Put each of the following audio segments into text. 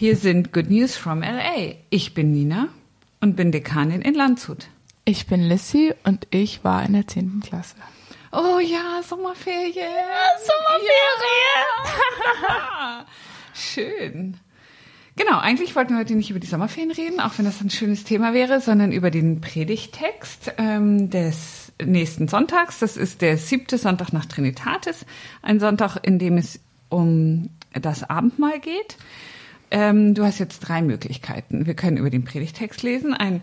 Hier sind Good News from LA. Ich bin Nina und bin Dekanin in Landshut. Ich bin Lissy und ich war in der 10. Klasse. Oh ja, Sommerferien. Sommerferien! Schön. Genau, eigentlich wollten wir heute nicht über die Sommerferien reden, auch wenn das ein schönes Thema wäre, sondern über den Predigtext ähm, des nächsten Sonntags. Das ist der siebte Sonntag nach Trinitatis, ein Sonntag, in dem es um das Abendmahl geht. Ähm, du hast jetzt drei Möglichkeiten. Wir können über den Predigtext lesen. Ein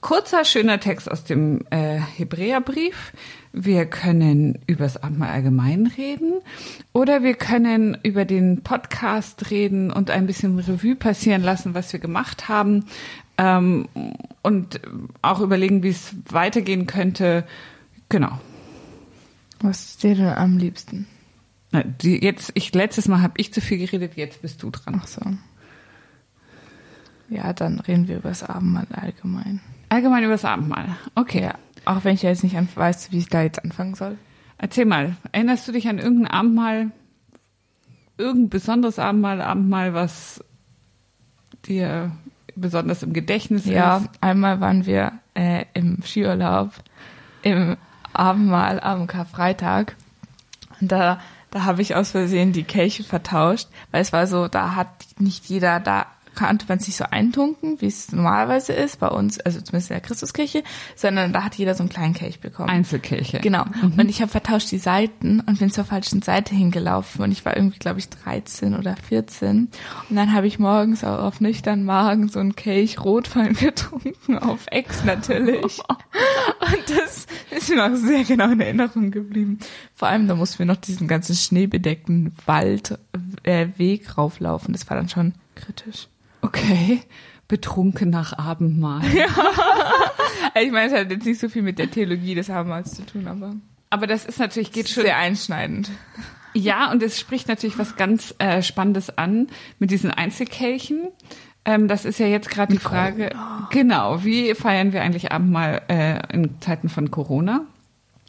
kurzer, schöner Text aus dem äh, Hebräerbrief. Wir können über das Abendmahl allgemein reden oder wir können über den Podcast reden und ein bisschen Revue passieren lassen, was wir gemacht haben ähm, und auch überlegen, wie es weitergehen könnte. Genau. Was ist dir denn am liebsten? Na, die, jetzt, ich letztes Mal habe ich zu viel geredet, jetzt bist du dran. Ach so. Ja, dann reden wir über das Abendmahl allgemein. Allgemein über das Abendmahl. Okay. Ja, auch wenn ich jetzt nicht weiß, wie ich da jetzt anfangen soll. Erzähl mal, erinnerst du dich an irgendein Abendmahl, irgendein besonderes Abendmahl, Abendmahl, was dir besonders im Gedächtnis Ja, ist? einmal waren wir äh, im Skiurlaub im Abendmahl am Karfreitag. Und da, da habe ich aus Versehen die Kelche vertauscht, weil es war so, da hat nicht jeder, da konnte man es nicht so eintunken, wie es normalerweise ist bei uns, also zumindest in der Christuskirche, sondern da hat jeder so einen kleinen Kelch bekommen. Einzelkirche. Genau. Und ich habe vertauscht die Seiten und bin zur falschen Seite hingelaufen und ich war irgendwie, glaube ich, 13 oder 14. Und dann habe ich morgens auch auf nüchtern Magen so einen Kelch Rotwein getrunken, auf Ex natürlich. Und das ist mir noch sehr genau in Erinnerung geblieben. Vor allem, da mussten wir noch diesen ganzen schneebedeckten Wald, äh, rauflaufen. Das war dann schon kritisch. Okay. Betrunken nach Abendmahl. Ich meine, es hat jetzt nicht so viel mit der Theologie des Abendmahls zu tun, aber Aber das ist natürlich, geht schon. sehr einschneidend. Ja, und es spricht natürlich was ganz äh, Spannendes an mit diesen Einzelkelchen. Ähm, das ist ja jetzt gerade die Frage, genau, wie feiern wir eigentlich Abendmahl äh, in Zeiten von Corona?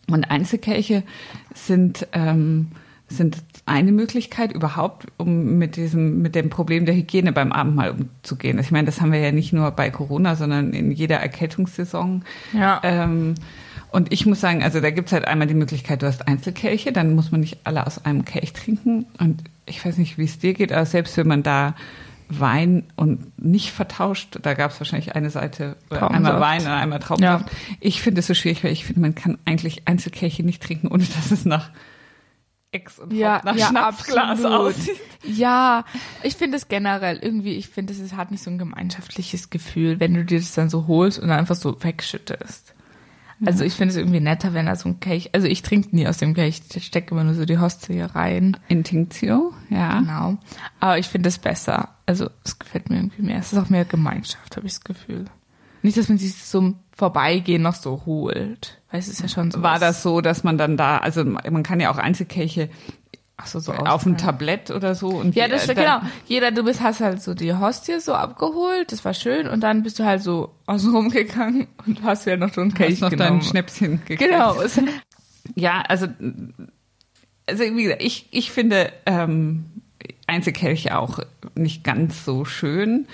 Und Einzelkelche sind ähm, sind eine Möglichkeit überhaupt, um mit diesem mit dem Problem der Hygiene beim Abendmahl umzugehen. Ich meine, das haben wir ja nicht nur bei Corona, sondern in jeder Erkältungssaison. Ja. Ähm, und ich muss sagen, also da gibt's halt einmal die Möglichkeit, du hast Einzelkelche, dann muss man nicht alle aus einem Kelch trinken. Und ich weiß nicht, wie es dir geht, aber selbst wenn man da Wein und nicht vertauscht, da gab's wahrscheinlich eine Seite, einmal Wein und einmal Traubensaft. Ich finde es so schwierig, weil ich finde, man kann eigentlich Einzelkelche nicht trinken, ohne dass es nach Ex und ja, nach ja, Schnapsglas absolut. aussieht. Ja, ich finde es generell irgendwie, ich finde, es hat nicht so ein gemeinschaftliches Gefühl, wenn du dir das dann so holst und dann einfach so wegschüttest. Also ich finde es irgendwie netter, wenn da so ein Kelch, also ich trinke nie aus dem Kelch, ich stecke immer nur so die Hostie hier rein. Intinktio, ja. Genau. Aber ich finde es besser. Also es gefällt mir irgendwie mehr. Es ist auch mehr Gemeinschaft, habe ich das Gefühl. Nicht, dass man sich zum Vorbeigehen noch so holt. Weil es ist ja schon so. War das so, dass man dann da, also man kann ja auch Einzelkelche Ach so, so auf dem. Tablett oder so und Ja, das äh, stimmt, genau. Jeder, du bist, hast halt so die Hostie so abgeholt, das war schön, und dann bist du halt so außen rumgegangen und hast ja noch so einen Kelch noch genommen. dein Schnäpschen gekriegt. Genau. Ja, also, also wie gesagt, ich, ich finde ähm, Einzelkelche auch nicht ganz so schön.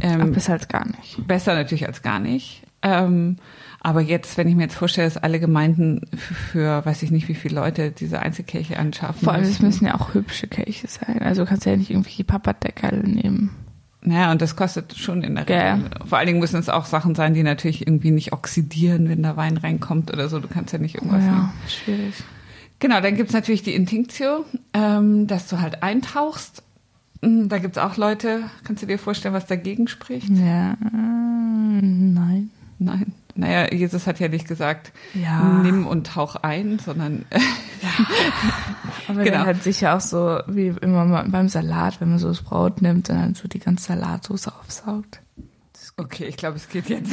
Ähm, bis halt gar nicht. besser natürlich als gar nicht. Ähm, aber jetzt, wenn ich mir jetzt vorstelle, dass alle Gemeinden für, für weiß ich nicht, wie viele Leute diese Einzelkelche anschaffen Vor allem, es müssen. ja auch hübsche Kelche sein. Also du kannst ja nicht irgendwelche Papperdeckel nehmen. Naja, und das kostet schon in der. Regel. Vor allen Dingen müssen es auch Sachen sein, die natürlich irgendwie nicht oxidieren, wenn da Wein reinkommt oder so. Du kannst ja nicht irgendwas nehmen. ja, schwierig. Genau, dann gibt's natürlich die Intinktio, ähm, dass du halt eintauchst. Mm, Da gibt's auch Leute, kannst du dir vorstellen, was dagegen spricht? Ja, nein. Nein. Naja, Jesus hat ja nicht gesagt, Ja. nimm und tauch ein, sondern Aber Genau. halt sicher auch so, wie immer beim Salat, wenn man so das Brot nimmt und dann so die ganze Salatsauce aufsaugt. okay, ich glaube, es geht jetzt.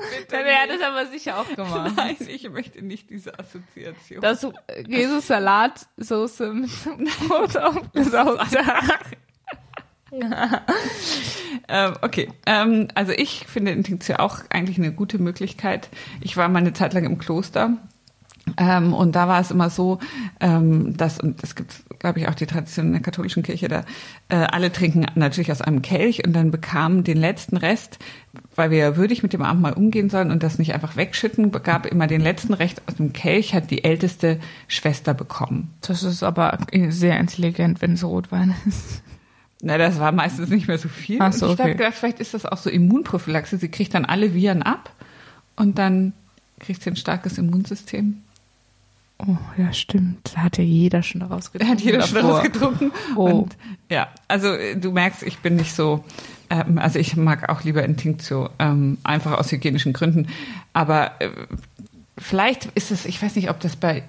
Bitte. Dann wäre das aber sicher auch gemacht. Nein, ich möchte nicht diese Assoziation. Dass Jesus Salatsoße mit Brot aufgesaugt hast. Ähm, okay, ähm, also ich finde Intinktio auch eigentlich eine gute Möglichkeit. Ich war mal eine Zeit lang im Kloster. Ähm, und da war es immer so, ähm, dass, und es gibt, glaube ich, auch die Tradition in der katholischen Kirche, da äh, alle trinken natürlich aus einem Kelch und dann bekamen den letzten Rest, weil wir würdig mit dem Abendmahl umgehen sollen und das nicht einfach wegschütten, gab immer den letzten Rest aus dem Kelch, hat die älteste Schwester bekommen. Das ist aber sehr intelligent, wenn es Rotwein ist. Na, das war meistens nicht mehr so viel. Ach so, und ich okay. habe gedacht, vielleicht ist das auch so Immunprophylaxe. Sie kriegt dann alle Viren ab und dann kriegt sie ein starkes Immunsystem. Oh, ja, stimmt. Da hat ja jeder schon daraus Da getrunken. hat jeder schon davor. daraus getrunken. Oh. Und ja, also äh, du merkst, ich bin nicht so, ähm, also ich mag auch lieber in Tinctio, ähm, einfach aus hygienischen Gründen. Aber äh, vielleicht ist es, ich weiß nicht, ob das bei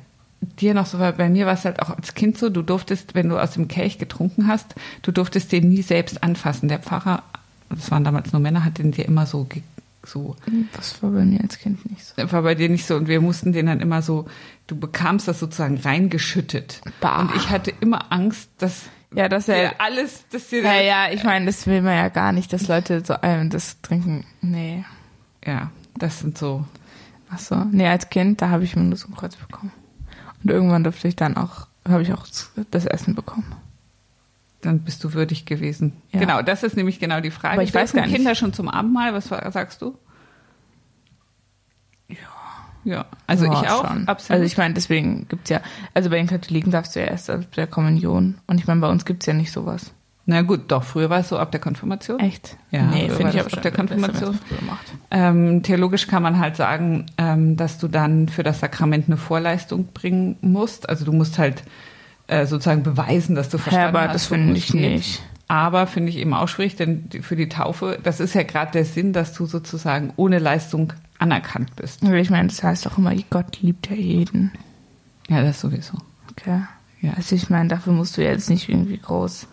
dir noch so war, bei mir war es halt auch als Kind so, du durftest, wenn du aus dem Kelch getrunken hast, du durftest den nie selbst anfassen. Der Pfarrer, das waren damals nur Männer, hat den dir immer so, ge- so Das war bei mir als Kind nicht so. war bei dir nicht so und wir mussten den dann immer so, du bekamst das sozusagen reingeschüttet. Bah. Und ich hatte immer Angst, dass Ja, dass er. alles, dass dir Ja, ja, ich meine, das will man ja gar nicht, dass Leute so ähm, das trinken. Nee. ja, das sind so. Ach so. Nee, als Kind, da habe ich mir nur so ein Kreuz bekommen. Und irgendwann durfte ich dann auch, habe ich auch das Essen bekommen. Dann bist du würdig gewesen. Ja. Genau, das ist nämlich genau die Frage. Aber ich weiß gar nicht. Kinder schon zum Abendmahl? Was sagst du? Ja. Ja, also Ja, ich auch. schon. Absolut. Also ich meine, deswegen gibt's ja, also bei den Katholiken darfst du ja erst ab der Kommunion. Und ich meine, bei uns gibt's ja nicht sowas. Na gut, doch, früher war es so ab der Konfirmation. Echt? Ja, nee, finde ich aber ab der Konfirmation. Ähm, theologisch kann man halt sagen, ähm, dass du dann für das Sakrament eine Vorleistung bringen musst. Also du musst halt äh, sozusagen beweisen, dass du verstanden aber hast. das finde ich geht. nicht. Aber finde ich eben auch schwierig, denn für die Taufe, das ist ja gerade der Sinn, dass du sozusagen ohne Leistung anerkannt bist. Ich meine, das heißt auch immer, Gott liebt ja jeden. Ja, das sowieso. Okay. Ja. Also ich meine, dafür musst du jetzt nicht irgendwie groß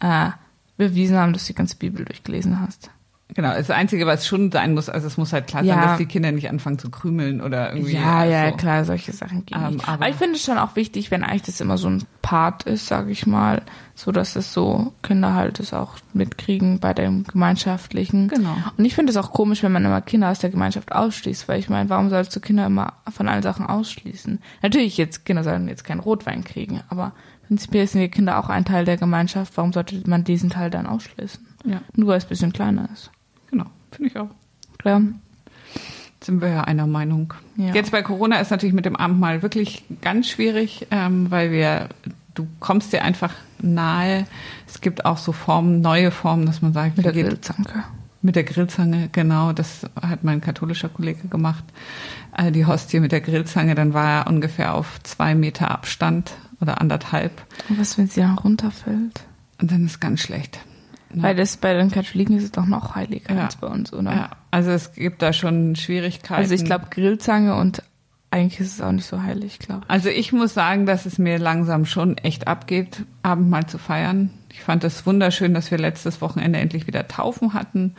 äh, bewiesen haben, dass du die ganze Bibel durchgelesen hast. Genau, das Einzige, was schon sein muss, also es muss halt klar Ja. sein, dass die Kinder nicht anfangen zu krümeln oder irgendwie. Ja, ja, so. klar, solche Sachen gehen Ähm, Aber, ich finde es schon auch wichtig, wenn eigentlich das immer so ein Part ist, sage ich mal, so dass es so Kinder halt es auch mitkriegen bei dem Gemeinschaftlichen. Genau. Und ich finde es auch komisch, wenn man immer Kinder aus der Gemeinschaft ausschließt, weil ich meine, warum sollst du Kinder immer von allen Sachen ausschließen? Natürlich, jetzt Kinder sollen jetzt keinen Rotwein kriegen, aber prinzipiell sind die Kinder auch ein Teil der Gemeinschaft. Warum sollte man diesen Teil dann ausschließen? Ja, Nur weil es ein bisschen kleiner ist. genau, finde ich auch. Klar. sind wir ja einer Meinung. Ja. Jetzt bei Corona ist natürlich mit dem Abendmahl wirklich ganz schwierig, ähm, weil wir, du kommst dir einfach nahe. Es gibt auch so Formen, neue Formen, dass man sagt, Mit der Grillzange. mit der Grillzange, genau, das hat mein katholischer Kollege gemacht. Äh, die Hostie mit der Grillzange, dann war er ungefähr auf zwei Meter Abstand oder anderthalb. Und was, wenn sie runterfällt? Und dann ist ganz schlecht. Ja. Weil das bei den Katholiken ist es doch noch heiliger Ja. als bei uns, oder? Ja, also es gibt da schon Schwierigkeiten. Also ich glaube Grillzange und eigentlich ist es auch nicht so heilig, glaube ich. Also ich muss sagen, dass es mir langsam schon echt abgeht, Abendmahl zu feiern. Ich fand es wunderschön, dass wir letztes Wochenende endlich wieder Taufen hatten.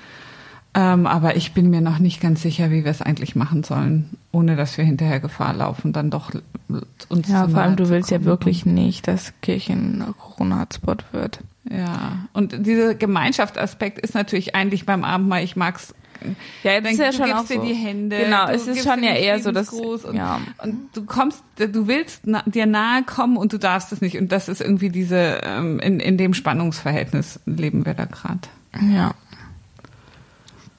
Ähm, aber ich bin mir noch nicht ganz sicher, wie wir es eigentlich machen sollen, ohne dass wir hinterher Gefahr laufen, dann doch uns Ja, vor allem du willst ja kommen. wirklich nicht, dass Kirchen Corona-Hotspot wird. Ja, und dieser Gemeinschaftsaspekt ist natürlich eigentlich beim Abendmahl, ich mag's. Ja, das ist ja du schon gibst auch dir so. die Hände. Genau, es ist schon ja eher so, dass und, ja. und du kommst, du willst na, dir nahe kommen und du darfst es nicht. Und das ist irgendwie diese, ähm, in, in dem Spannungsverhältnis leben wir da gerade. Ja.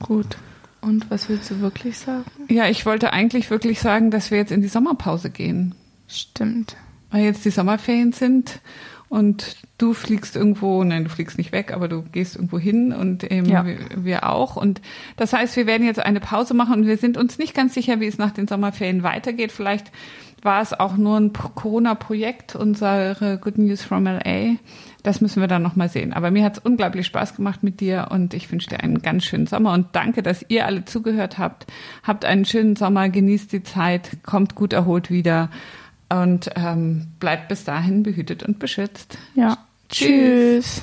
Gut. Und was willst du wirklich sagen? Ja, ich wollte eigentlich wirklich sagen, dass wir jetzt in die Sommerpause gehen. Stimmt. Weil jetzt die Sommerferien sind und du fliegst irgendwo, nein, du fliegst nicht weg, aber du gehst irgendwo hin und ähm, Ja. wir, wir auch. Und das heißt, wir werden jetzt eine Pause machen und wir sind uns nicht ganz sicher, wie es nach den Sommerferien weitergeht. Vielleicht war es auch nur ein Corona-Projekt, unsere Good News from LA. Das müssen wir dann nochmal sehen. Aber mir hat es unglaublich Spaß gemacht mit dir und ich wünsche dir einen ganz schönen Sommer und danke, dass ihr alle zugehört habt. Habt einen schönen Sommer, genießt die Zeit, kommt gut erholt wieder und ähm, bleibt bis dahin behütet und beschützt. Ja. Tschüss. Tschüss.